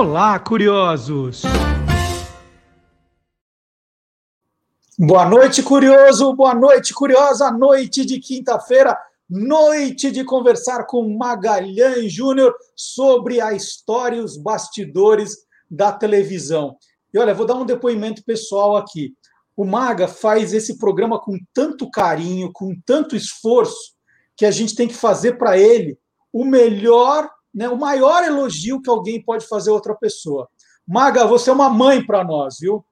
Olá, curiosos! Boa noite, curioso! Boa noite, curiosa! Noite de quinta-feira, noite de conversar com Magalhães Júnior sobre a história e os bastidores da televisão. E olha, vou dar um depoimento pessoal aqui. O Maga faz esse programa com tanto carinho, com tanto esforço, que a gente tem que fazer para ele o melhor, né, o maior elogio que alguém pode fazer a outra pessoa. Maga, você é uma mãe para nós, viu?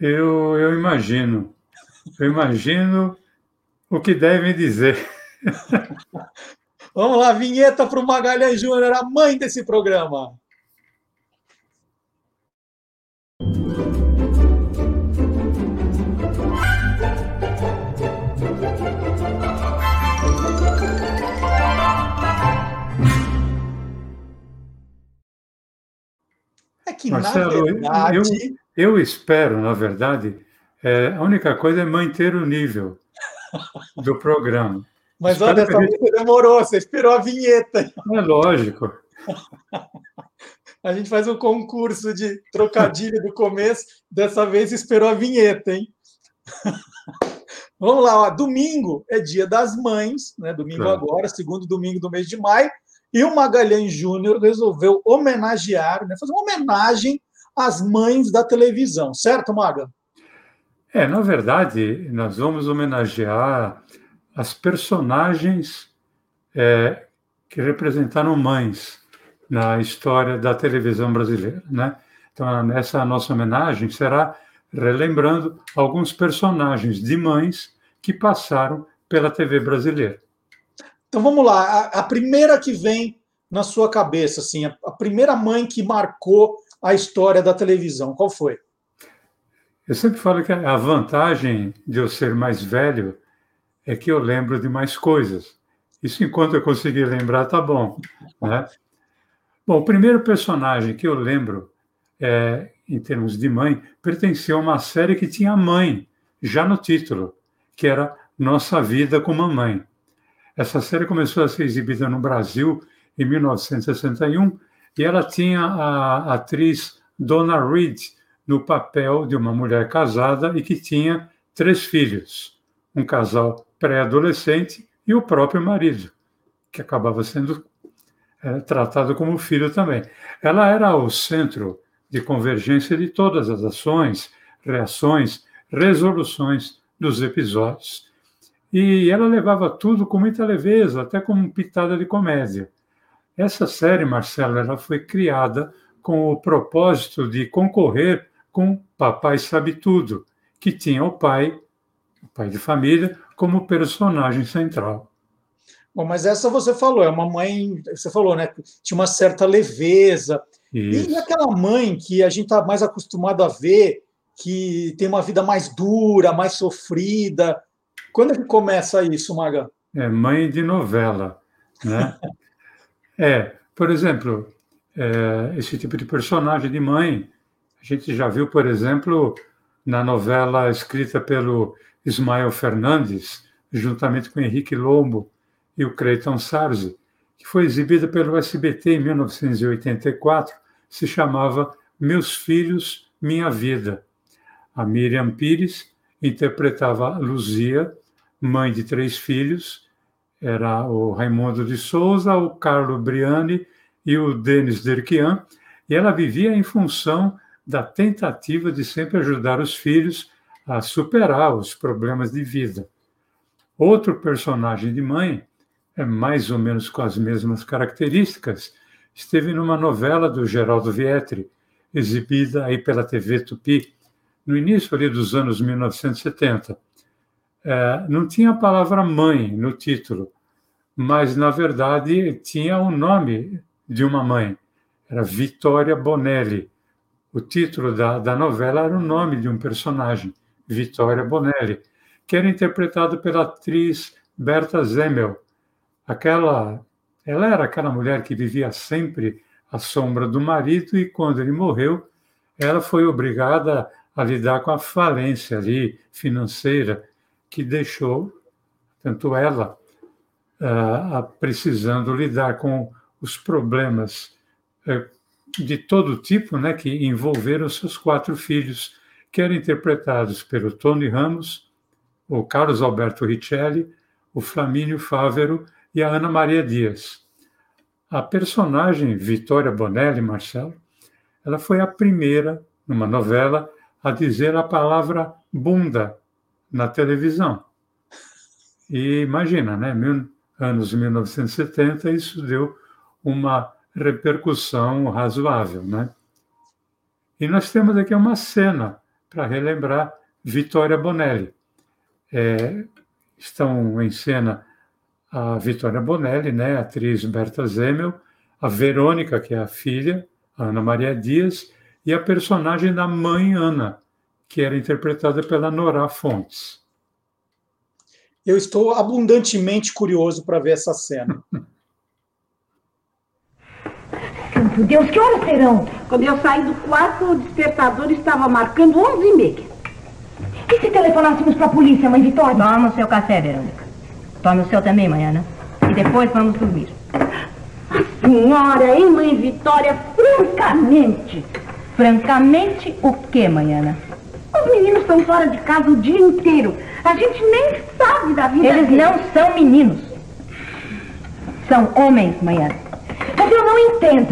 Eu, eu imagino. Eu imagino o que devem dizer. Vamos lá, vinheta para o Magalhães Júnior, a mãe desse programa. Que, Marcelo, na verdade... eu, eu espero, na verdade, é, a única coisa é manter o nível do programa. Mas espero olha, essa gente... demorou, você esperou a vinheta. É lógico. A gente faz um concurso de trocadilho do começo, dessa vez esperou a vinheta, hein? Vamos lá, ó. domingo é dia das mães, né? Domingo claro. agora, segundo domingo do mês de maio. E o Magalhães Júnior resolveu homenagear, né, fazer uma homenagem às mães da televisão, certo, Maga? É, na verdade, nós vamos homenagear as personagens é, que representaram mães na história da televisão brasileira, né? Então, nessa nossa homenagem será relembrando alguns personagens de mães que passaram pela TV brasileira. Então vamos lá, a, a, primeira que vem na sua cabeça, assim, a, a, primeira mãe que marcou a história da televisão, qual foi? Eu sempre falo que a vantagem de eu ser mais velho é que eu lembro de mais coisas. Isso enquanto eu conseguir lembrar, tá bom. Né? Bom, o primeiro personagem que eu lembro, é, em termos de mãe, pertenceu a uma série que tinha mãe, já no título, que era Nossa Vida com Mamãe. Essa série começou a ser exibida no Brasil em 1961 e ela tinha a atriz Donna Reed no papel de uma mulher casada e que tinha três filhos, um casal pré-adolescente e o próprio marido, que acabava sendo é, tratado como filho também. Ela era o centro de convergência de todas as ações, reações, resoluções dos episódios. E ela levava tudo com muita leveza, até como pitada de comédia. Essa série, Marcelo, ela foi criada com o propósito de concorrer com Papai Sabe Tudo, que tinha o pai, o pai de família, como personagem central. Bom, mas essa você falou, é uma mãe, você falou, né? Tinha uma certa leveza. Isso. E aquela mãe que a gente está mais acostumado a ver, que tem uma vida mais dura, mais sofrida, quando é que começa isso, Maga? É mãe de novela, né? é, por exemplo, é, esse tipo de personagem de mãe, a gente já viu, por exemplo, na novela escrita pelo Ismael Fernandes, juntamente com Henrique Lombo e o Creighton Sarzi, que foi exibida pelo SBT em 1984, se chamava Meus Filhos, Minha Vida. A Miriam Pires interpretava Luzia, mãe de três filhos, era o Raimundo de Souza, o Carlo Briani e o Denis Derquian, e ela vivia em função da tentativa de sempre ajudar os filhos a superar os problemas de vida. Outro personagem de mãe, é mais ou menos com as mesmas características, esteve numa novela do Geraldo Vietri, exibida aí pela TV Tupi, no início ali dos anos 1970 é, não tinha a palavra mãe no título, mas na verdade tinha o nome de uma mãe. Era Vittoria Bonelli. O título da, da novela era o nome de um personagem, Vittoria Bonelli, que era interpretado pela atriz Berta Zemmel. Aquela, ela era aquela mulher que vivia sempre à sombra do marido e quando ele morreu, ela foi obrigada a lidar com a falência ali financeira que deixou, tanto ela, uh, precisando lidar com os problemas uh, de todo tipo, né, que envolveram seus quatro filhos, que eram interpretados pelo Tony Ramos, o Carlos Alberto Richelli, o Flamínio Fávero e a Ana Maria Dias. A personagem Vitória Bonelli, Marcelo, ela foi a primeira, numa novela, a dizer a palavra bunda na televisão. E imagina, né? Mil, anos 1970, isso deu uma repercussão razoável, né? E nós temos aqui uma cena para relembrar Vitória Bonelli. É, estão em cena a Vitória Bonelli, né, a atriz Berta Zemel, a Verônica, que é a filha, a Ana Maria Dias, e a personagem da mãe Ana, que era interpretada pela Nora Fontes. Eu estou abundantemente curioso para ver essa cena. Santo Deus, que horas serão? Quando eu saí do quarto, o despertador estava marcando 11 e meia. E se telefonássemos para a polícia, mãe Vitória? Toma o seu café, Verônica. Tome o seu também, Mariana. E depois vamos dormir. A senhora, hein, mãe Vitória? Francamente. Francamente, o que, Mariana? Os meninos estão fora de casa o dia inteiro. A gente nem sabe da vida Eles deles. não são meninos. São homens, Mariana. Mas eu não entendo.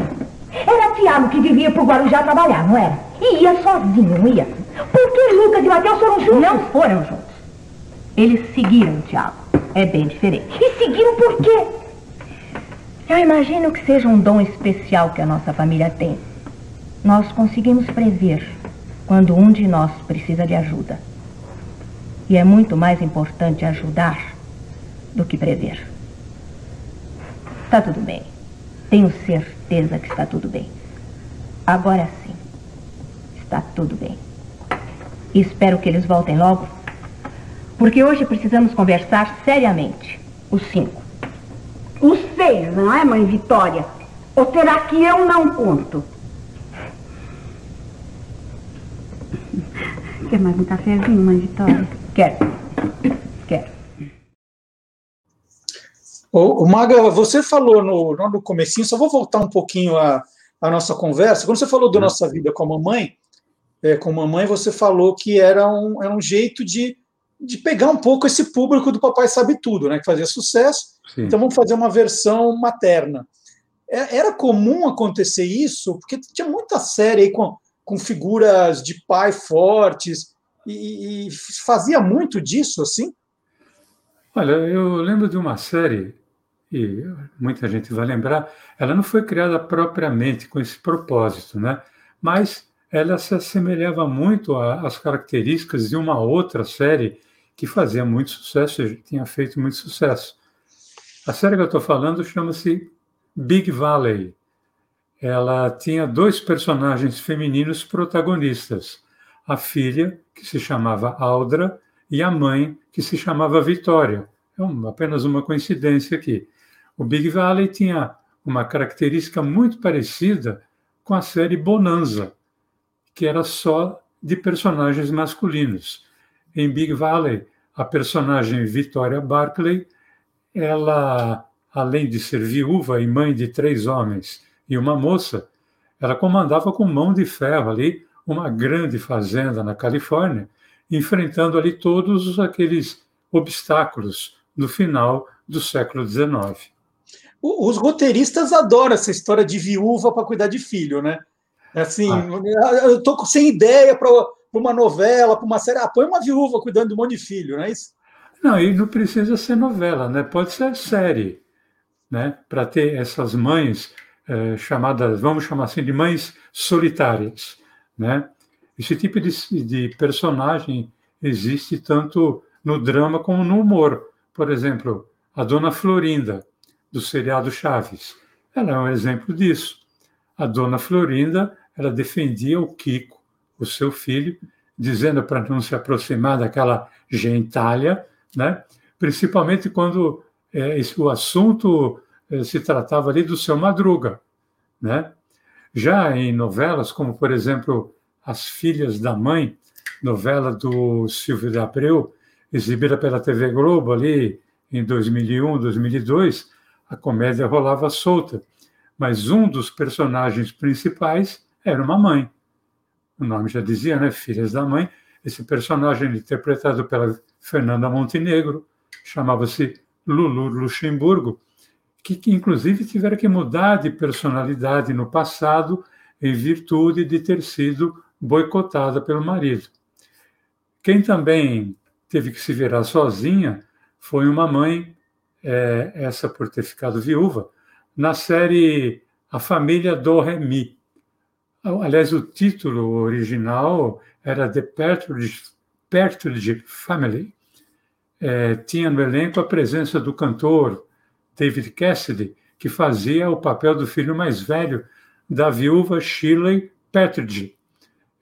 Era Tiago que devia ir pro Guarujá trabalhar, não era? E ia sozinho, não ia? Por que Lucas e Matheus foram juntos? Não foram juntos. Eles seguiram o Tiago. É bem diferente. E seguiram por quê? Eu imagino que seja um dom especial que a nossa família tem. Nós conseguimos prever quando um de nós precisa de ajuda. E é muito mais importante ajudar do que prever. Está tudo bem. Tenho certeza que está tudo bem. Agora sim. Está tudo bem. Espero que eles voltem logo. Porque hoje precisamos conversar seriamente. Os cinco. Os seis, não é, mãe Vitória? Ou será que eu não conto? Quer mais um cafezinho, mãe Vitória? Quero. Quero. O, Maga, você falou no, no comecinho, só vou voltar um pouquinho a, a nossa conversa. Quando você falou da nossa vida com a mamãe, é, com a mamãe, você falou que era um, era um jeito de, de pegar um pouco esse público do Papai Sabe Tudo, né, que fazia sucesso. Sim. Então vamos fazer uma versão materna. É, era comum acontecer isso, porque tinha muita série aí com, com figuras de pai fortes, e, e fazia muito disso, assim? Olha, eu lembro de uma série, e muita gente vai lembrar, ela não foi criada propriamente com esse propósito, né? Mas ela se assemelhava muito às características de uma outra série que fazia muito sucesso, tinha feito muito sucesso. A série que eu estou falando chama-se Big Valley. Ela tinha dois personagens femininos protagonistas: a filha, que se chamava Aldra, e a mãe, que se chamava Vitória. É uma, apenas uma coincidência aqui. O Big Valley tinha uma característica muito parecida com a série Bonanza, que era só de personagens masculinos. Em Big Valley, a personagem Vitória Barclay, ela, além de ser viúva e mãe de três homens e uma moça, ela comandava com mão de ferro ali uma grande fazenda na Califórnia, enfrentando ali todos aqueles obstáculos no final do século XIX. Os roteiristas adoram essa história de viúva para cuidar de filho, né? Assim, ah. eu tô sem ideia para uma novela, para uma série. Ah, põe uma viúva cuidando de um monte de filho, não é isso? Não, e não precisa ser novela, né? Pode ser série, né? Para ter essas mães é, chamadas, vamos chamar assim, de mães solitárias, né? Esse tipo de, de personagem existe tanto no drama como no humor. Por exemplo, a Dona Florinda, do seriado Chaves. Ela é um exemplo disso. A Dona Florinda, ela defendia o Kiko, o seu filho, dizendo para não se aproximar daquela gentalha, né? principalmente quando é, o assunto se tratava ali do seu Madruga. Né? Já em novelas, como por exemplo As Filhas da Mãe, novela do Silvio de Abreu, exibida pela TV Globo ali em 2001, 2002, a comédia rolava solta. mas um dos personagens principais era uma mãe. O nome já dizia, né? Filhas da Mãe. Esse personagem interpretado pela Fernanda Montenegro chamava-se Lulu Luxemburgo, que, inclusive tiveram que mudar de personalidade no passado em virtude de ter sido boicotada pelo marido. Quem também teve que se virar sozinha foi uma mãe, é, essa por ter ficado viúva, na série A Família do Remy. Aliás, o título original era The Partridge Family. É, tinha no elenco a presença do cantor David Cassidy, que fazia o papel do filho mais velho da viúva Shirley Partridge,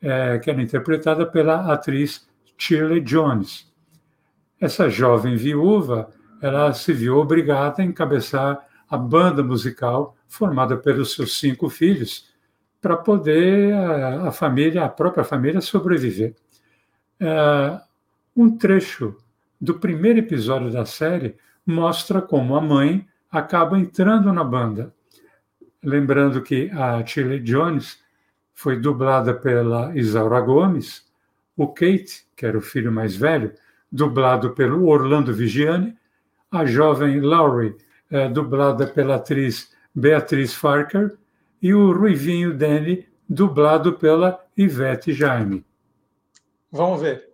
é, que era interpretada pela atriz Shirley Jones. Essa jovem viúva, ela se viu obrigada a encabeçar a banda musical formada pelos seus cinco filhos para poder a, a, família, a própria família sobreviver. É, um trecho do primeiro episódio da série mostra como a mãe acaba entrando na banda. Lembrando que a Chile Jones foi dublada pela Isaura Gomes, o Kate, que era o filho mais velho, dublado pelo Orlando Vigiani, a jovem Laurie, é, dublada pela atriz Beatriz Farker, e o Ruivinho Danny, dublado pela Ivete Jaime. Vamos ver.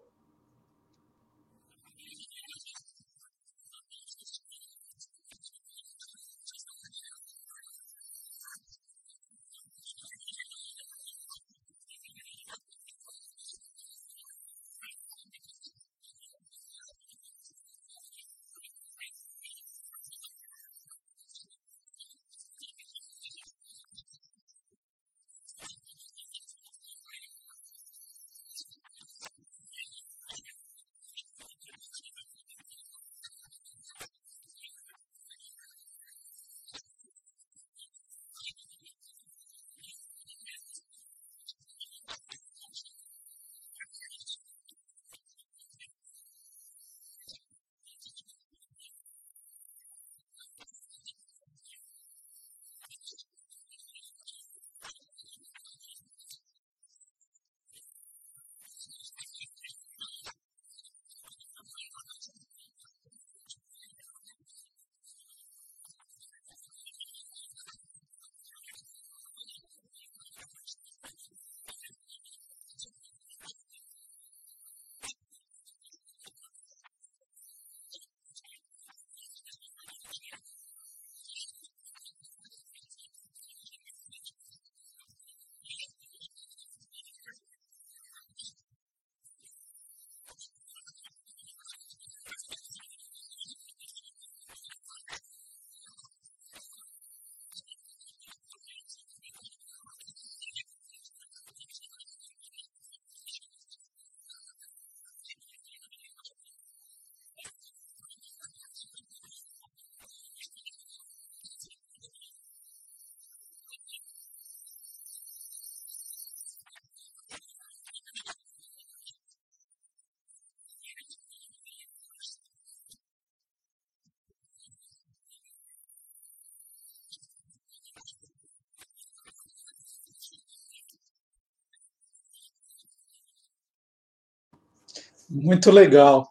Muito legal.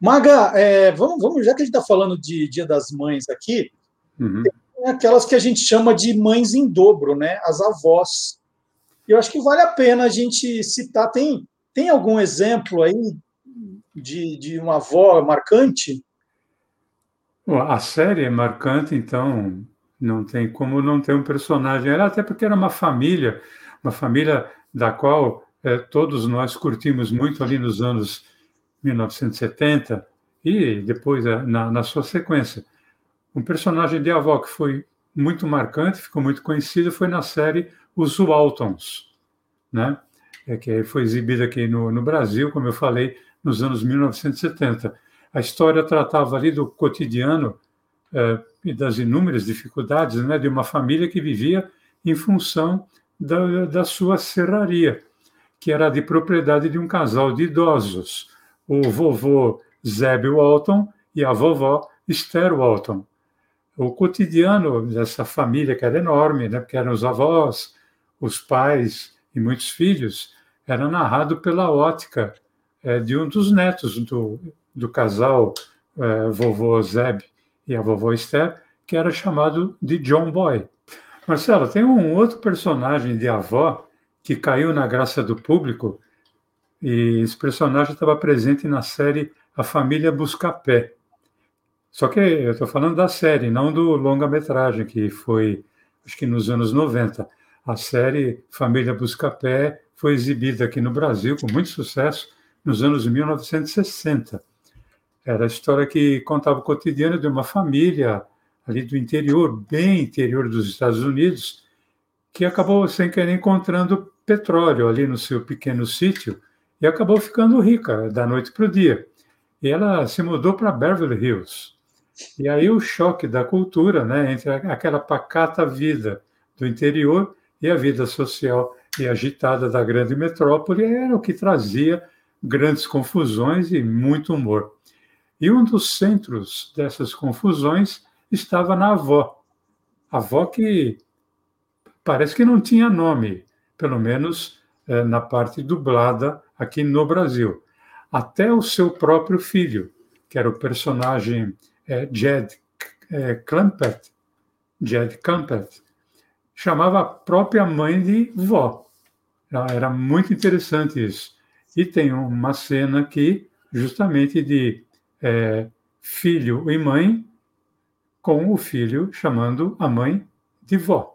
Maga, é, vamos, vamos, já que a gente está falando de Dia das Mães aqui, uhum. tem aquelas que a gente chama de mães em dobro, né? As avós. Eu acho que vale a pena a gente citar. Tem, tem algum exemplo aí de, de uma avó marcante? A série é marcante, então não tem como não ter um personagem. Era até porque era uma família, uma família da qual é, todos nós curtimos muito ali nos anos 1970 e depois eh, na, na sua sequência. Um personagem de avó que foi muito marcante, ficou muito conhecido, foi na série Os Waltons, né? É, que foi exibida aqui no, no Brasil, como eu falei, nos anos 1970. A história tratava ali do cotidiano é, e das inúmeras dificuldades né, de uma família que vivia em função da, da sua serraria, que era de propriedade de um casal de idosos, o vovô Zeb Walton e a vovó Esther Walton. o cotidiano dessa família, que era enorme, né, porque eram os avós, os pais e muitos filhos, era narrado pela ótica é, de um dos netos do, do casal é, vovô Zeb e a vovó Esther, que era chamado de John Boy. Marcelo, tem um outro personagem de avó que caiu na graça do público, e esse personagem estava presente na série A Família Buscapé. Só que eu estou falando da série, não do longa-metragem, que foi, acho que nos anos 90. A série Família Buscapé foi exibida aqui no Brasil com muito sucesso nos anos 1960. Era a história que contava o cotidiano de uma família ali do interior, bem interior dos Estados Unidos, que acabou sem querer encontrando petróleo ali no seu pequeno sítio e acabou ficando rica da noite para o dia. E ela se mudou para Beverly Hills. E aí o choque da cultura, né, entre aquela pacata vida do interior e a vida social e agitada da grande metrópole era o que trazia grandes confusões e muito humor. E um dos centros dessas confusões estava na avó. A avó que parece que não tinha nome, pelo menos é, na parte dublada aqui no Brasil. Até o seu próprio filho, que era o personagem é, Jed é, Clampett, Jed Clampett, chamava a própria mãe de vó. Era muito interessante isso. E tem uma cena aqui, justamente de é, filho e mãe com o filho chamando a mãe de vó.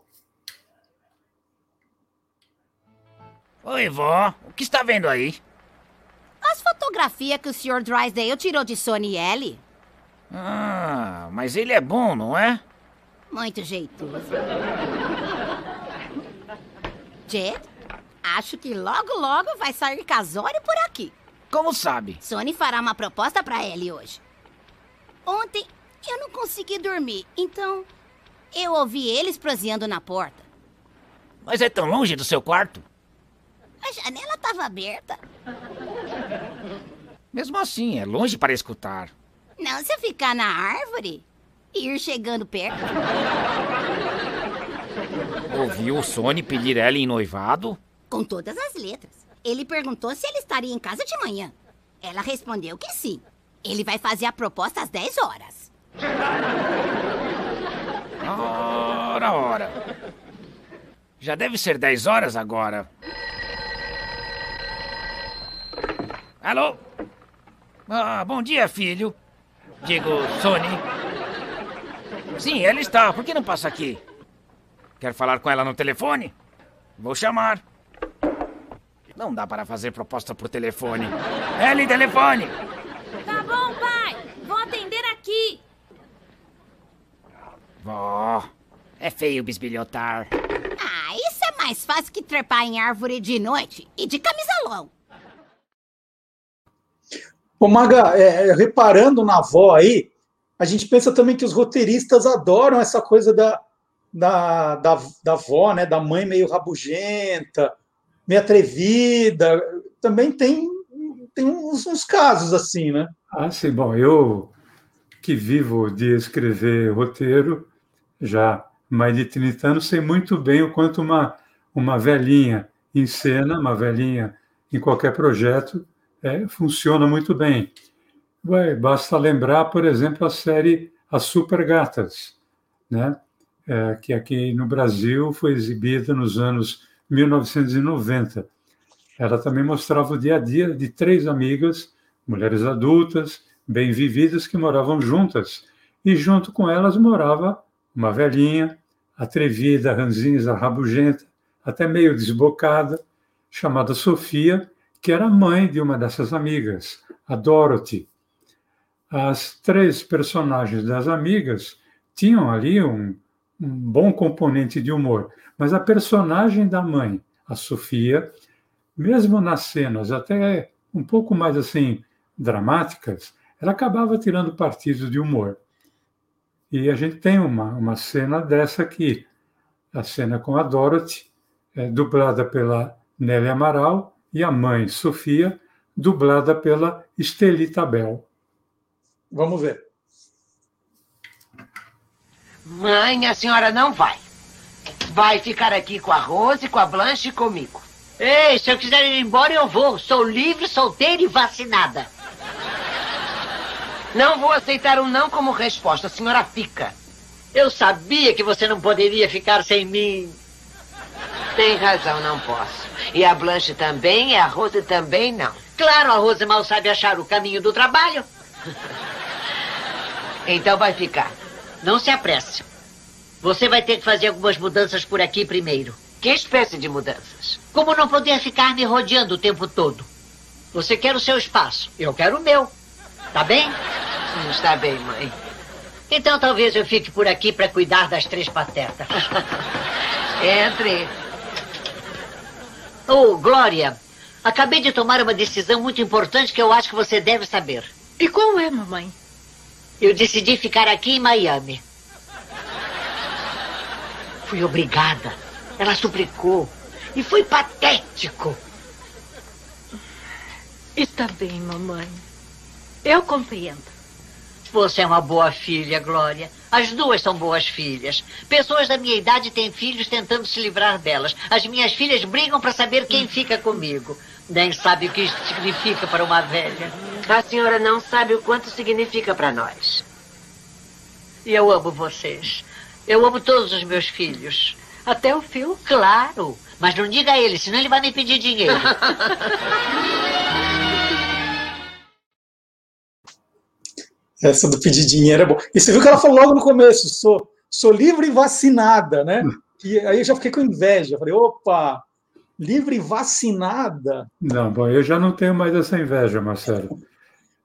Oi, vó. O que está vendo aí? As fotografias que o Sr. Drysdale tirou de Sony L. Ah, mas ele é bom, não é? Muito jeitoso. Jed, acho que logo logo vai sair casório por aqui. Como sabe? Sony fará uma proposta para Ellie hoje. Ontem eu não consegui dormir, então eu ouvi eles proseando na porta. Mas é tão longe do seu quarto? A janela estava aberta. Mesmo assim, é longe para escutar. Não se eu ficar na árvore e ir chegando perto. Ouviu o Sony pedir ela em noivado? Com todas as letras. Ele perguntou se ele estaria em casa de manhã. Ela respondeu que sim. Ele vai fazer a proposta às 10 horas. Ora, ora. Já deve ser 10 horas agora. Alô? Ah, bom dia, filho. Digo, Sony. Sim, ela está. Por que não passa aqui? Quer falar com ela no telefone? Vou chamar. Não dá para fazer proposta por telefone. Ellie, telefone! Tá bom, pai. Vou atender aqui. Vó, é feio bisbilhotar. Ah, isso é mais fácil que trepar em árvore de noite e de camisalão. Ô, Maga, é, reparando na avó aí, a gente pensa também que os roteiristas adoram essa coisa da, da, da, da avó, né? Da mãe meio rabugenta, meio atrevida. Também tem, tem uns, uns casos assim, né? Ah, sim. Bom, eu que vivo de escrever roteiro, já mais de 30 anos, sei muito bem o quanto uma, uma velhinha em cena, uma velhinha em qualquer projeto, é, funciona muito bem. Ué, basta lembrar, por exemplo, a série As Super Gatas, né? É, que aqui no Brasil foi exibida nos anos 1990. Ela também mostrava o dia a dia de três amigas, mulheres adultas, bem vividas, que moravam juntas. E junto com elas morava uma velhinha, atrevida, ranzinza, rabugenta, até meio desbocada, chamada Sofia, que era mãe de uma dessas amigas, a Dorothy. As três personagens das amigas tinham ali um, um bom componente de humor, mas a personagem da mãe, a Sofia, mesmo nas cenas até um pouco mais assim dramáticas, ela acabava tirando partido de humor. E a gente tem uma, uma cena dessa aqui, a cena com a Dorothy, é, dublada pela Nelly Amaral, e a mãe, Sofia, dublada pela Estelita Bell. Vamos ver. Mãe, a senhora não vai. Vai ficar aqui com a Rose, com a Blanche e comigo. Ei, se eu quiser ir embora, eu vou. Sou livre, solteira e vacinada. Não vou aceitar um não como resposta. A senhora fica. Eu sabia que você não poderia ficar sem mim. Tem razão, não posso. E a Blanche também, e a Rose também não. Claro, a Rose mal sabe achar o caminho do trabalho. Então vai ficar. Não se apresse. Você vai ter que fazer algumas mudanças por aqui primeiro. Que espécie de mudanças? Como não poder ficar me rodeando o tempo todo? Você quer o seu espaço, eu quero o meu. Tá bem? Está bem, mãe. Então talvez eu fique por aqui para cuidar das três patetas. Entre. Oh, Glória, acabei de tomar uma decisão muito importante que eu acho que você deve saber. E qual é, mamãe? Eu decidi ficar aqui em Miami. Fui obrigada. Ela suplicou. E foi patético. Está bem, mamãe. Eu compreendo. Você é uma boa filha, Glória. As duas são boas filhas. Pessoas da minha idade têm filhos tentando se livrar delas. As minhas filhas brigam para saber quem fica comigo. Nem sabe o que isso significa para uma velha. A senhora não sabe o quanto significa para nós. E eu amo vocês. Eu amo todos os meus filhos. Até o Phil? Claro. Mas não diga a ele, senão ele vai me pedir dinheiro. Essa do pedir dinheiro é bom. E você viu que ela falou logo no começo: sou, sou livre e vacinada, né? E aí eu já fiquei com inveja. Falei, opa, livre e vacinada. Não, bom, eu já não tenho mais essa inveja, Marcelo.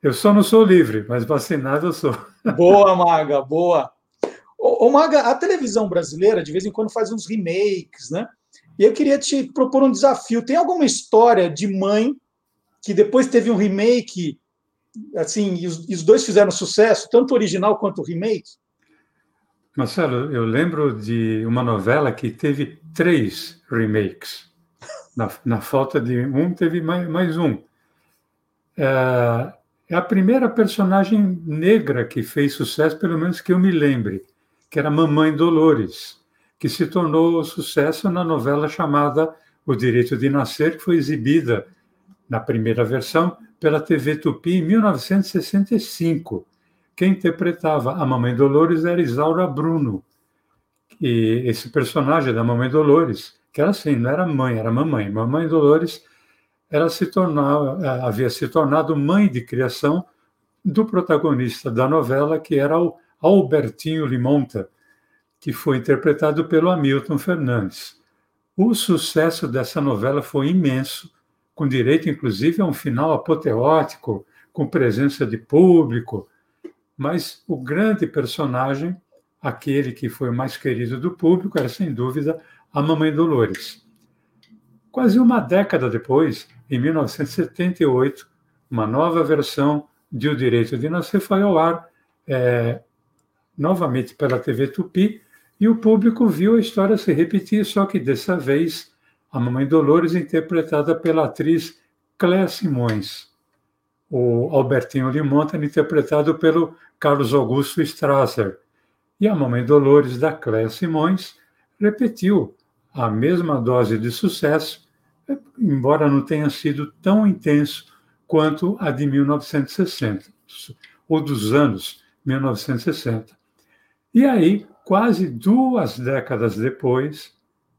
Eu só não sou livre, mas vacinado eu sou. Boa, Maga, boa. Ô, ô, Maga, a televisão brasileira de vez em quando faz uns remakes, né? E eu queria te propor um desafio. Tem alguma história de mãe que depois teve um remake assim, e os, e os dois fizeram sucesso, tanto o original quanto o remake? Marcelo, eu lembro de uma novela que teve três remakes. Na, na falta de um, teve mais, mais um. É, é a primeira personagem negra que fez sucesso, pelo menos que eu me lembre, que era Mamãe Dolores, que se tornou sucesso na novela chamada O Direito de Nascer, que foi exibida na primeira versão pela TV Tupi em 1965. Quem interpretava a Mamãe Dolores era Isaura Bruno. E esse personagem da Mamãe Dolores, que era assim, não era mãe, era mamãe. Mamãe Dolores ela se tornava, eh, havia se tornado mãe de criação do protagonista da novela, que era o Albertinho Limonta, que foi interpretado pelo Hamilton Fernandes. O sucesso dessa novela foi imenso com direito, inclusive, a um final apoteótico, com presença de público. Mas o grande personagem, aquele que foi mais querido do público, era, sem dúvida, a Mamãe Dolores. Quase uma década depois, em 1978, uma nova versão de O Direito de Nascer foi ao ar, é, novamente pela TV Tupi, e o público viu a história se repetir, só que dessa vez a Mamãe Dolores, interpretada pela atriz Cléa Simões. O Albertinho Limonta, interpretado pelo Carlos Augusto Strasser. E a Mamãe Dolores, da Cléa Simões, repetiu a mesma dose de sucesso, embora não tenha sido tão intenso quanto a de 1960, ou dos anos 1960. E aí, quase duas décadas depois,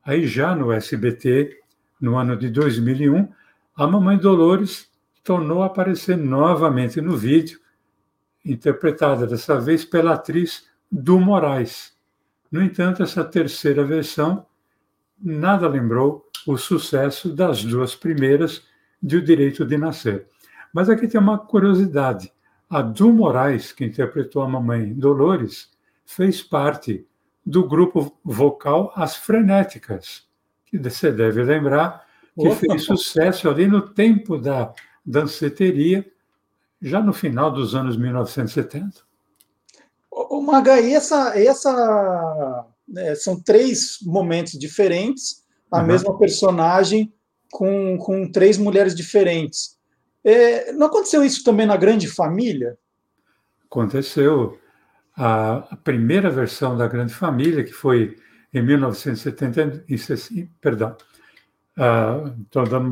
Aí já no SBT, no ano de 2001, a Mamãe Dolores tornou a aparecer novamente no vídeo, interpretada dessa vez pela atriz Du Moraes. No entanto, essa terceira versão nada lembrou o sucesso das duas primeiras de O Direito de Nascer. Mas aqui tem uma curiosidade. A Du Moraes, que interpretou a Mamãe Dolores, fez parte do grupo vocal As Frenéticas, que você deve lembrar que Opa. fez sucesso ali no tempo da danceteria, já no final dos anos 1970. O Maga, e essa, essa né, são três momentos diferentes, a uhum. mesma personagem com, com três mulheres diferentes. É, não aconteceu isso também na Grande Família? Aconteceu. A, primeira versão da Grande Família, que foi em 1970, perdão, estou dando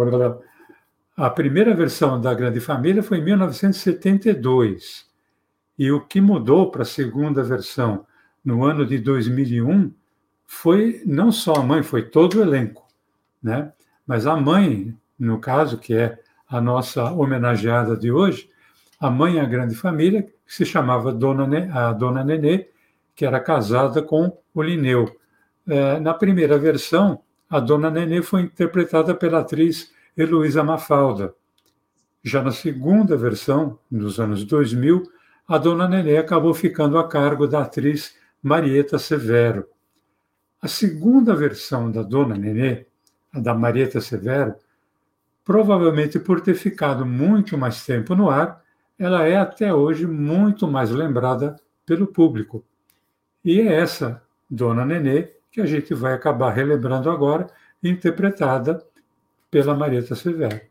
a primeira versão da Grande Família foi em 1972. E o que mudou para a segunda versão no ano de 2001 foi não só a mãe, foi todo o elenco, né? Mas a mãe, no caso, que é a nossa homenageada de hoje, a mãe a grande família, que se chamava Dona, a Dona Nenê, que era casada com o Lineu. É, na primeira versão, a Dona Nenê foi interpretada pela atriz Heloísa Mafalda. Já na segunda versão, nos anos 2000, a Dona Nenê acabou ficando a cargo da atriz Marieta Severo. A segunda versão da Dona Nenê, a da Marieta Severo, provavelmente por ter ficado muito mais tempo no ar, ela é até hoje muito mais lembrada pelo público. E é essa Dona Nenê que a gente vai acabar relembrando agora, interpretada pela Marieta Severo.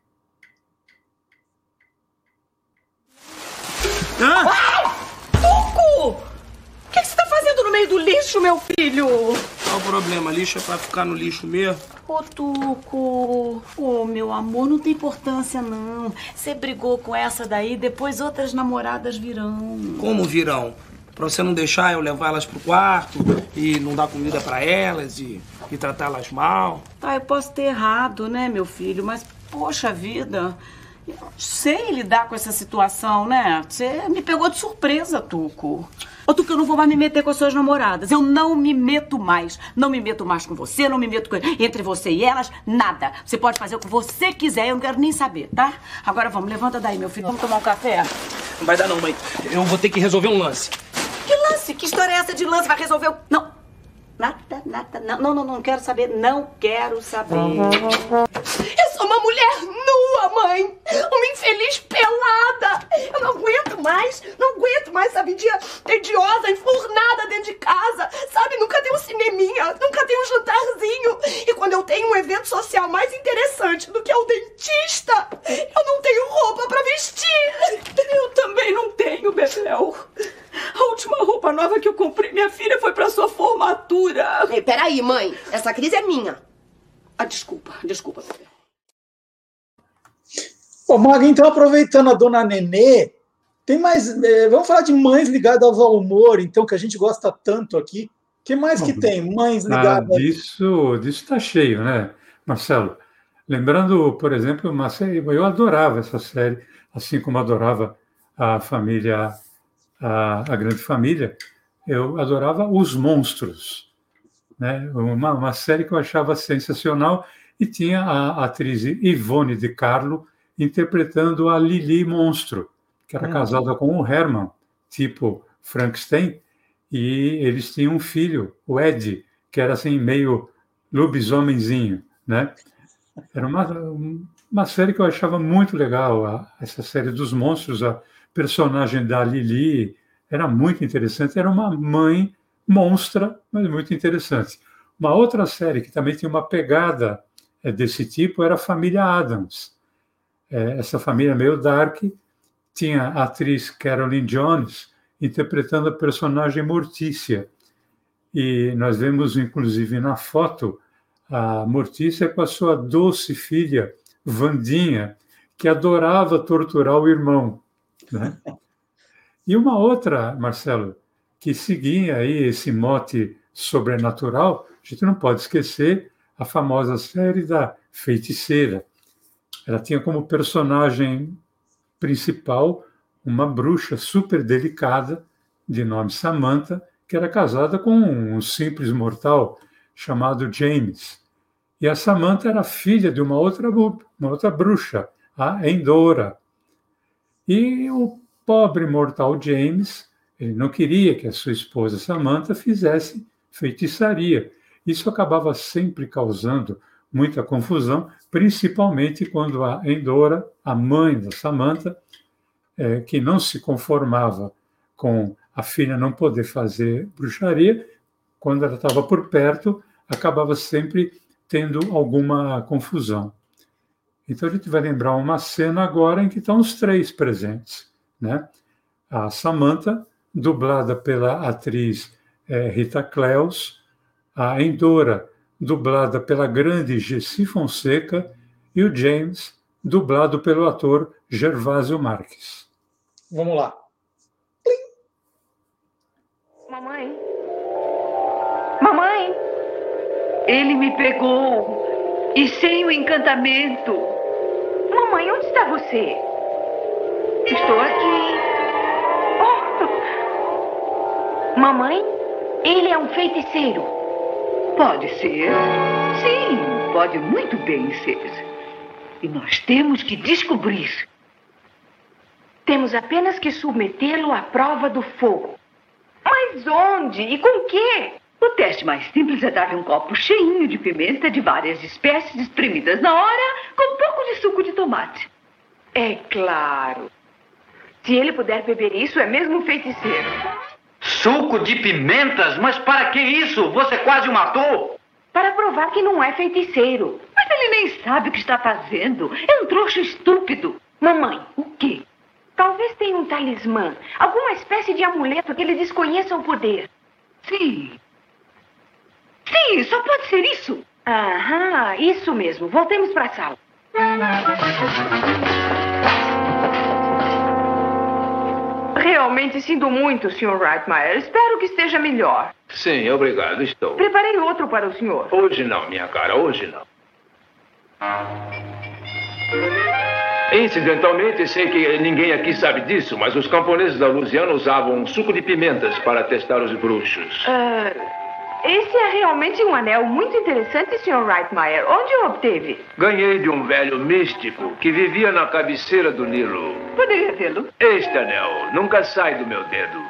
Ah! Tuco! O que você está fazendo no meio do lixo, meu filho? Qual o problema? Lixo é pra ficar no lixo mesmo? Ô, Tuco, ô, meu amor, não tem importância, não. Você brigou com essa daí, depois outras namoradas virão. Como virão? Pra você não deixar eu levar elas pro quarto e não dar comida para elas e, e tratá-las mal? Ah, eu posso ter errado, né, meu filho? Mas, poxa vida, eu sei lidar com essa situação, né? Você me pegou de surpresa, Tuco. Ô, Tuco, eu não vou mais me meter com as suas namoradas. Eu não me meto mais. Não me meto mais com você, não me meto com... entre você e elas, nada. Você pode fazer o que você quiser, eu não quero nem saber, tá? Agora vamos, levanta daí, meu filho. Vamos tomar um café? Não vai dar não, mãe. Eu vou ter que resolver um lance. Que lance? Que história é essa de lance? Vai resolver o... Não. Nada, nada, não, não, não, não quero saber, não quero saber. Eu sou uma mulher nua, mãe! Uma infeliz pelada! Eu não aguento mais, não aguento mais essa vidinha tediosa, enfurnada dentro de casa, sabe? Nunca tem um cineminha, nunca tem um jantarzinho. E quando eu tenho um evento social mais interessante do que o dentista, eu não tenho roupa pra vestir. Eu também não tenho, Bebel. A última roupa nova que eu comprei, minha filha, foi pra sua formatura. Ei, peraí, mãe. Essa crise é minha. Ah, desculpa, desculpa, Bebel. Ô, Maga, então, aproveitando a dona Nenê, tem mais. Eh, vamos falar de mães ligadas ao humor, então, que a gente gosta tanto aqui. O que mais que tem? Mães ligadas. Ah, disso está cheio, né, Marcelo? Lembrando, por exemplo, uma série, eu adorava essa série, assim como adorava a família, a, a grande família, eu adorava Os Monstros, né? uma, uma série que eu achava sensacional e tinha a atriz Ivone de Carlo interpretando a Lili Monstro, que era hum. casada com o Herman, tipo Frankenstein, e eles tinham um filho, o Ed, que era assim meio lobisomemzinho, né? Era uma, uma série que eu achava muito legal, a, essa série dos monstros, a personagem da Lili era muito interessante, era uma mãe monstra, mas muito interessante. Uma outra série que também tinha uma pegada é, desse tipo era a Família Adams, é, essa família meio dark, tinha a atriz Caroline Jones interpretando a personagem Mortícia. E nós vemos, inclusive, na foto, a Mortícia com a sua doce filha, Vandinha, que adorava torturar o irmão. Né? E uma outra, Marcelo, que seguia aí esse mote sobrenatural, a gente não pode esquecer a famosa série da Feiticeira, ela tinha como personagem principal uma bruxa super delicada, de nome Samantha, que era casada com um simples mortal chamado James. E a Samantha era filha de uma outra, uma outra bruxa, a Endora. E o pobre mortal James, ele não queria que a sua esposa Samantha fizesse feitiçaria. Isso acabava sempre causando muita confusão, principalmente quando a Endora, a mãe da Samantha, é, que não se conformava com a filha não poder fazer bruxaria, quando ela estava por perto, acabava sempre tendo alguma confusão. Então a gente vai lembrar uma cena agora em que estão os três presentes, né? A Samantha dublada pela atriz é, Rita Cleus, a Endora, dublada pela grande Gessi Fonseca, e o James, dublado pelo ator Gervásio Marques. Vamos lá. Mamãe. Mamãe. Ele me pegou. E sem o encantamento. Mamãe, onde está você? Estou aqui. Oh. Mamãe, ele é um feiticeiro. Pode ser. Sim, pode muito bem ser. E nós temos que descobrir. Temos apenas que submetê-lo à prova do fogo. Mas onde e com quê? O teste mais simples é dar-lhe um copo cheinho de pimenta de várias espécies espremidas na hora, com um pouco de suco de tomate. É claro. Se ele puder beber isso, é mesmo um feiticeiro. Suco de pimentas? Mas para que isso? Você quase o matou! Para provar que não é feiticeiro. Mas ele nem sabe o que está fazendo. É um trouxa estúpido. Mamãe, o quê? Talvez tenha um talismã, alguma espécie de amuleto que ele desconheça o poder. Sim. Sim, só pode ser isso. Aham, isso mesmo. Voltemos para a sala. Realmente sinto muito, Sr. Reitmeier. Espero que esteja melhor. Sim, obrigado, estou. Preparei outro para o senhor. Hoje não, minha cara, hoje não. Incidentalmente, sei que ninguém aqui sabe disso, mas os camponeses da Louisiana usavam um suco de pimentas para testar os bruxos. Uh, esse é realmente um anel muito interessante, Sr. Reitmeier. Onde o obteve? Ganhei de um velho místico que vivia na cabeceira do Nilo. Poderia vê-lo? Este anel nunca sai do meu dedo.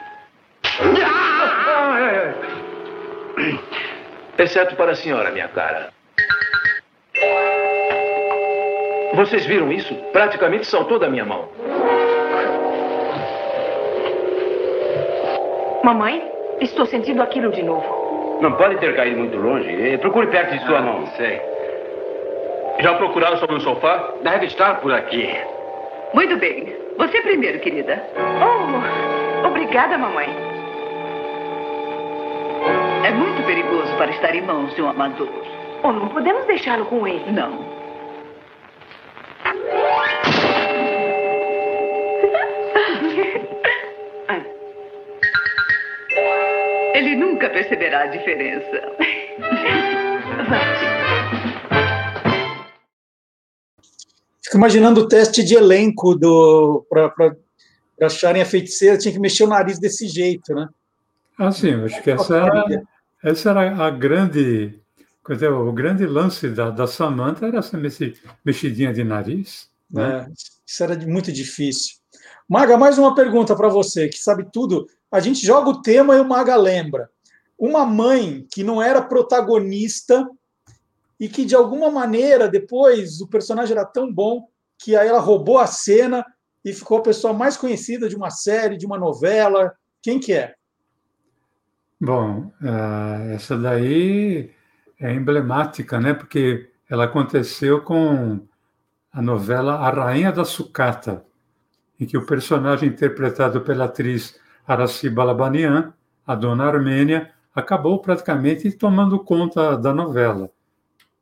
Exceto para a senhora, minha cara. Vocês viram isso? Praticamente saltou da minha mão. Mamãe, estou sentindo aquilo de novo. Não pode ter caído muito longe. Eh, procure perto de sua ah, mão. Sei. Já procuraram sobre o sofá? Deve estar por aqui. Muito bem. Você primeiro, querida. Oh, obrigada, mamãe. É muito perigoso para estar em mãos de um amador. Oh, não podemos deixá-lo com ele. Não. Perceberá a diferença. Fico imaginando o teste de elenco do para acharem a feiticeira, tinha que mexer o nariz desse jeito, né? Ah, sim, acho que essa era, essa era a grande. O grande lance da, da Samantha era essa mexidinha de nariz. Né? É, isso era muito difícil. Maga, mais uma pergunta para você, que sabe tudo a gente joga o tema e o Maga lembra. Uma mãe que não era protagonista e que, de alguma maneira, depois o personagem era tão bom que aí ela roubou a cena e ficou a pessoa mais conhecida de uma série, de uma novela. Quem que é? Bom, essa daí é emblemática, né? Porque ela aconteceu com a novela A Rainha da Sucata, em que o personagem interpretado pela atriz Araci Balabanian, a dona Armênia, acabou praticamente tomando conta da novela.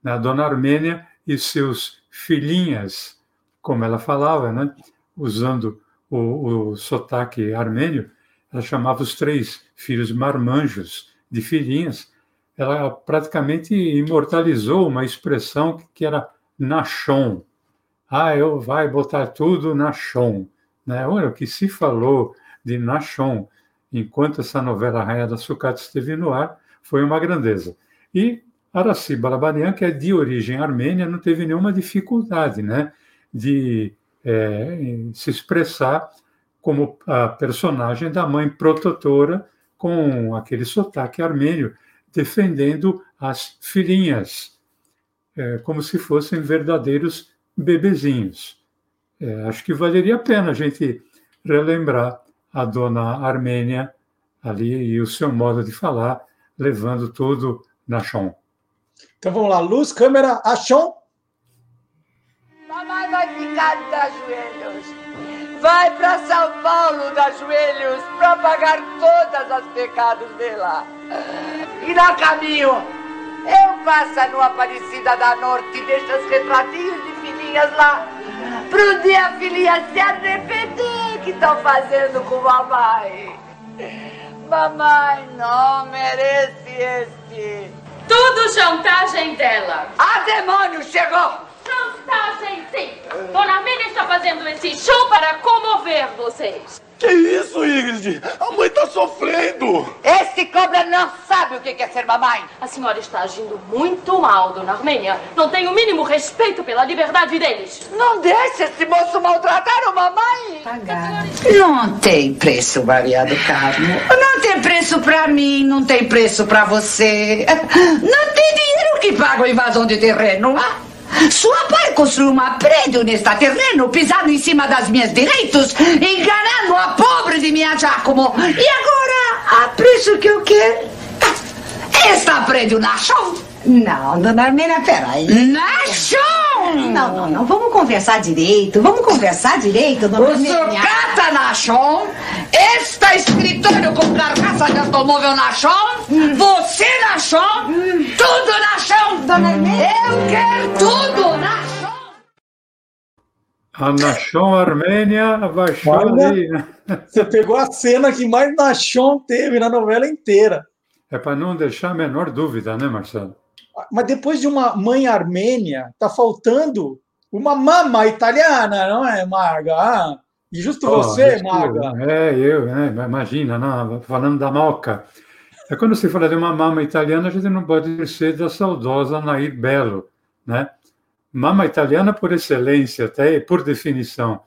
A dona Armênia e seus filhinhas, como ela falava, né? usando o, o sotaque armênio, ela chamava os três filhos marmanjos de filhinhas. Ela praticamente imortalizou uma expressão que era nachon. Ah, eu vai botar tudo nachon. Né? Olha, o que se falou de Nachon, enquanto essa novela Rainha da Sucata esteve no ar, foi uma grandeza. E Araci Balabanian, que é de origem armênia, não teve nenhuma dificuldade né, de é, se expressar como a personagem da mãe protetora com aquele sotaque armênio, defendendo as filhinhas, é, como se fossem verdadeiros bebezinhos. É, acho que valeria a pena a gente relembrar a dona Armênia ali e o seu modo de falar, levando tudo na chão. Então vamos lá, luz, câmera, ação. Mamãe vai ficar de joelhos. vai para São Paulo dar joelhos para pagar todas as pecados dela. E no caminho, eu passo no Aparecida da Norte e deixo os retratinhos de filhinhas lá. Pro dia a filhinha se arrepender que estão fazendo com mamãe. Mamãe não merece este. Tudo chantagem dela. Ah, demônio, chegou! Chantagem, sim. Dona Armênia está fazendo esse show para comover vocês. Que isso, Ingrid? A mãe tá sofrendo! Esse cobra não sabe o que é ser mamãe! A senhora está agindo muito mal, dona Armênia. Não tem o mínimo respeito pela liberdade deles. Não deixe esse moço maltratar a mamãe! Não tem preço, Maria do Carmo. Não tem preço pra mim, não tem preço pra você. Não tem dinheiro que paga a invasão de terreno. Ah? Sua pai construiu um prédio neste terreno, pisando em cima das minhas direitos, enganando a pobre de minha Giacomo. E agora, a preço que eu quero? Está prédio na chão? Não, dona Armênia, peraí. Na chão! Não, não, não. Vamos conversar direito. Vamos conversar direito, dona O Armênia. sucata na chão, este escritório com carcaça de automóvel na chão, você na chão, tudo na chão. Dona Armênia. Eu quero tudo na chão. A Nachon Armênia abaixou Olha. ali. né? Você pegou a cena que mais Nachon teve na novela inteira. É para não deixar a menor dúvida, né, Marcelo? Mas depois de uma mãe armênia, tá faltando uma mama italiana, não é, Marga? Ah, e justo Ó, você, Marga. É, eu, né? Imagina, não, falando da Moca. É quando se fala de uma mama italiana, a gente não pode esquecer da saudosa Nair Belo, né? Mama italiana por excelência, até por definição.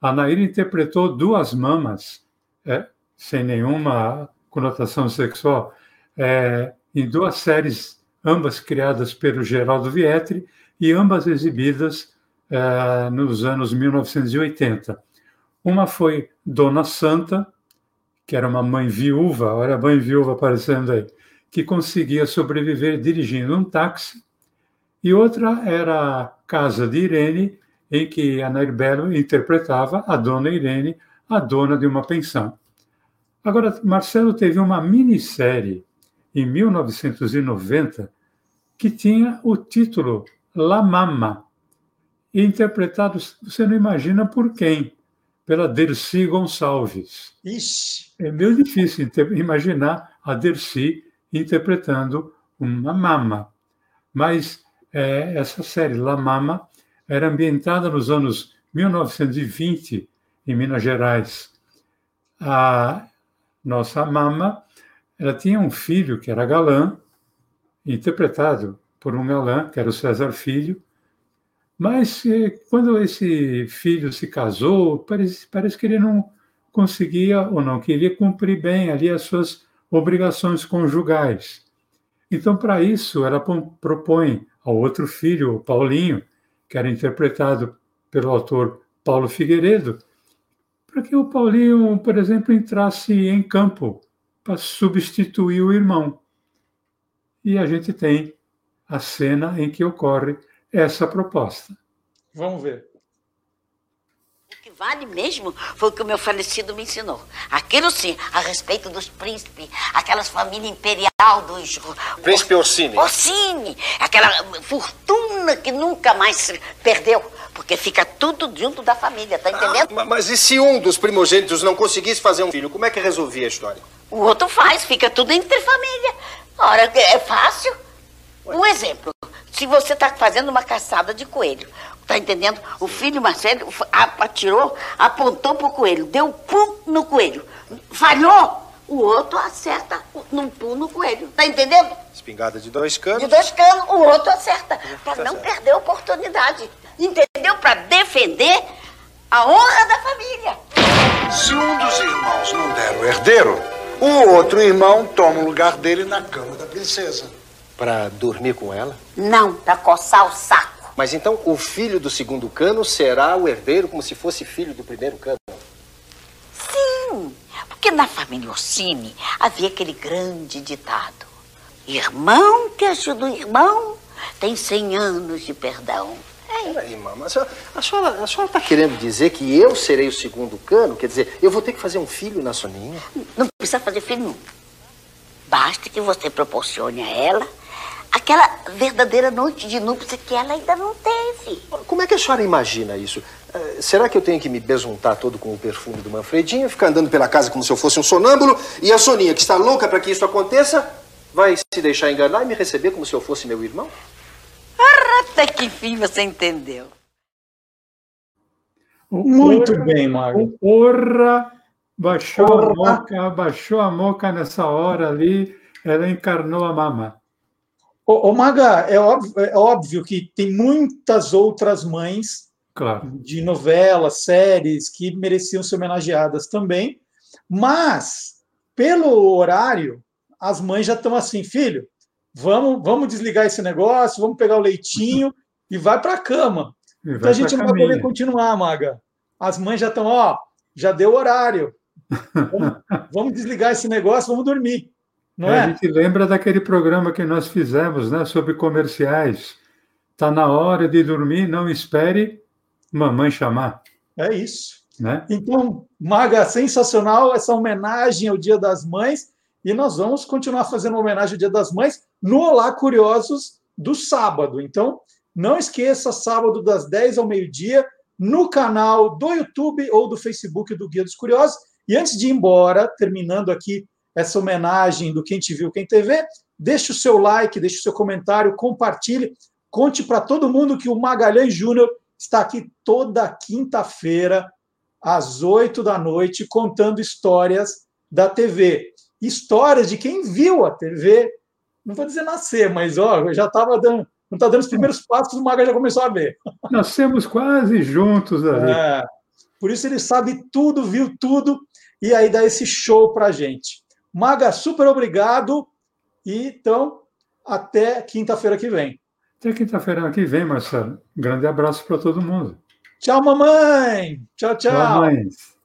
A Nair interpretou duas mamas, é, sem nenhuma conotação sexual, é, em duas séries, ambas criadas pelo Geraldo Vietri e ambas exibidas é, nos anos 1980. Uma foi Dona Santa, que era uma mãe viúva, olha a mãe viúva aparecendo aí, que conseguia sobreviver dirigindo um táxi, e outra era Casa de Irene, em que a Nair Belo interpretava a dona Irene, a dona de uma pensão. Agora, Marcelo teve uma minissérie em 1990 que tinha o título La Mama, interpretado, você não imagina por quem, pela Dercy Gonçalves. Ixi. É meio difícil imaginar a Dercy interpretando uma mama. Mas é, essa série, La Mama, era ambientada nos anos 1920, em Minas Gerais. A nossa mama, ela tinha um filho que era galã, interpretado por um galã, que era o César Filho, mas eh, quando esse filho se casou, parece, parece que ele não conseguia ou não queria cumprir bem ali as suas obrigações conjugais. Então, para isso, ela propõe ao outro filho, o Paulinho, que era interpretado pelo autor Paulo Figueiredo, para que o Paulinho, por exemplo, entrasse em campo para substituir o irmão. E a gente tem a cena em que ocorre essa proposta. Vamos ver. O que vale mesmo foi o que o meu falecido me ensinou. Aquilo sim, a respeito dos príncipes, aquelas famílias imperial dos. Príncipe Orsini. Orsini! Aquela fortuna que nunca mais se perdeu, porque fica tudo junto da família, tá entendendo? Ma- Mas e se um dos primogênitos não conseguisse fazer um filho, como é que resolvia a história? O outro faz, fica tudo entre família. Ora, é fácil. Um exemplo. Se você está fazendo uma caçada de coelho, tá entendendo? O filho mais velho atirou, apontou pro coelho, deu pum no coelho. Falhou! O outro acerta num pum no coelho, tá entendendo? Espingarda de dois canos. De dois canos, o outro acerta. Para não perder a oportunidade. Entendeu? Para defender a honra da família. Se um dos irmãos não der o herdeiro, o outro irmão toma o lugar dele na cama da princesa. Para dormir com ela? Não, para coçar o saco. Mas então o filho do segundo cano será o herdeiro como se fosse filho do primeiro cano? Porque na família Orsini havia aquele grande ditado: Irmão que ajuda o irmão tem cem anos de perdão. Peraí, mamãe. A senhora, a senhora, a senhora está querendo dizer que eu serei o segundo cano? Quer dizer, eu vou ter que fazer um filho na Soninha? Não precisa fazer filho, não. Basta que você proporcione a ela aquela verdadeira noite de núpcias que ela ainda não teve. Como é que a senhora imagina isso? Eh, será que eu tenho que me besuntar todo com o perfume do Manfredinho, ficar andando pela casa como se eu fosse um sonâmbulo, e a Soninha, que está louca para que isso aconteça, vai se deixar enganar e me receber como se eu fosse meu irmão? Até que enfim você entendeu. Muito bem, Mago. Porra, baixou Porra. a moca, baixou a moca nessa hora ali, ela encarnou a mama. Ô, ô Maga, é óbvio, é óbvio que tem muitas outras mães claro. de novelas, séries que mereciam ser homenageadas também, mas pelo horário, as mães já estão assim, filho, vamos, vamos desligar esse negócio, vamos pegar o leitinho e vai para a cama. Então a gente não vai poder continuar, Maga. As mães já estão, ó, já deu horário. Vamos, vamos desligar esse negócio, vamos dormir. Não é, é? A gente lembra daquele programa que nós fizemos, né, sobre comerciais. Está na hora de dormir, não espere mamãe chamar. É isso. Né? Então, Maga, sensacional essa homenagem ao Dia das Mães. E nós vamos continuar fazendo homenagem ao Dia das Mães no Olá Curiosos do sábado. Então, não esqueça, sábado das 10 ao meio-dia, no canal do YouTube ou do Facebook do Guia dos Curiosos. E antes de ir embora, terminando aqui essa homenagem do Quem Te Viu, Quem TV, deixe o seu like, deixe o seu comentário, compartilhe, conte para todo mundo que o Magalhães Júnior está aqui toda quinta-feira, às oito da noite, contando histórias da TV. Histórias de quem viu a TV, não vou dizer nascer, mas ó, já estava dando, não está dando os primeiros passos, o Maga já começou a ver. Nascemos quase juntos ali. É, por isso ele sabe tudo, viu tudo, e aí dá esse show para gente. Maga, super obrigado. E então, até quinta-feira que vem. Até quinta-feira que vem, Marcelo. grande abraço para todo mundo. Tchau, mamãe. Tchau, tchau. Tchau, mães.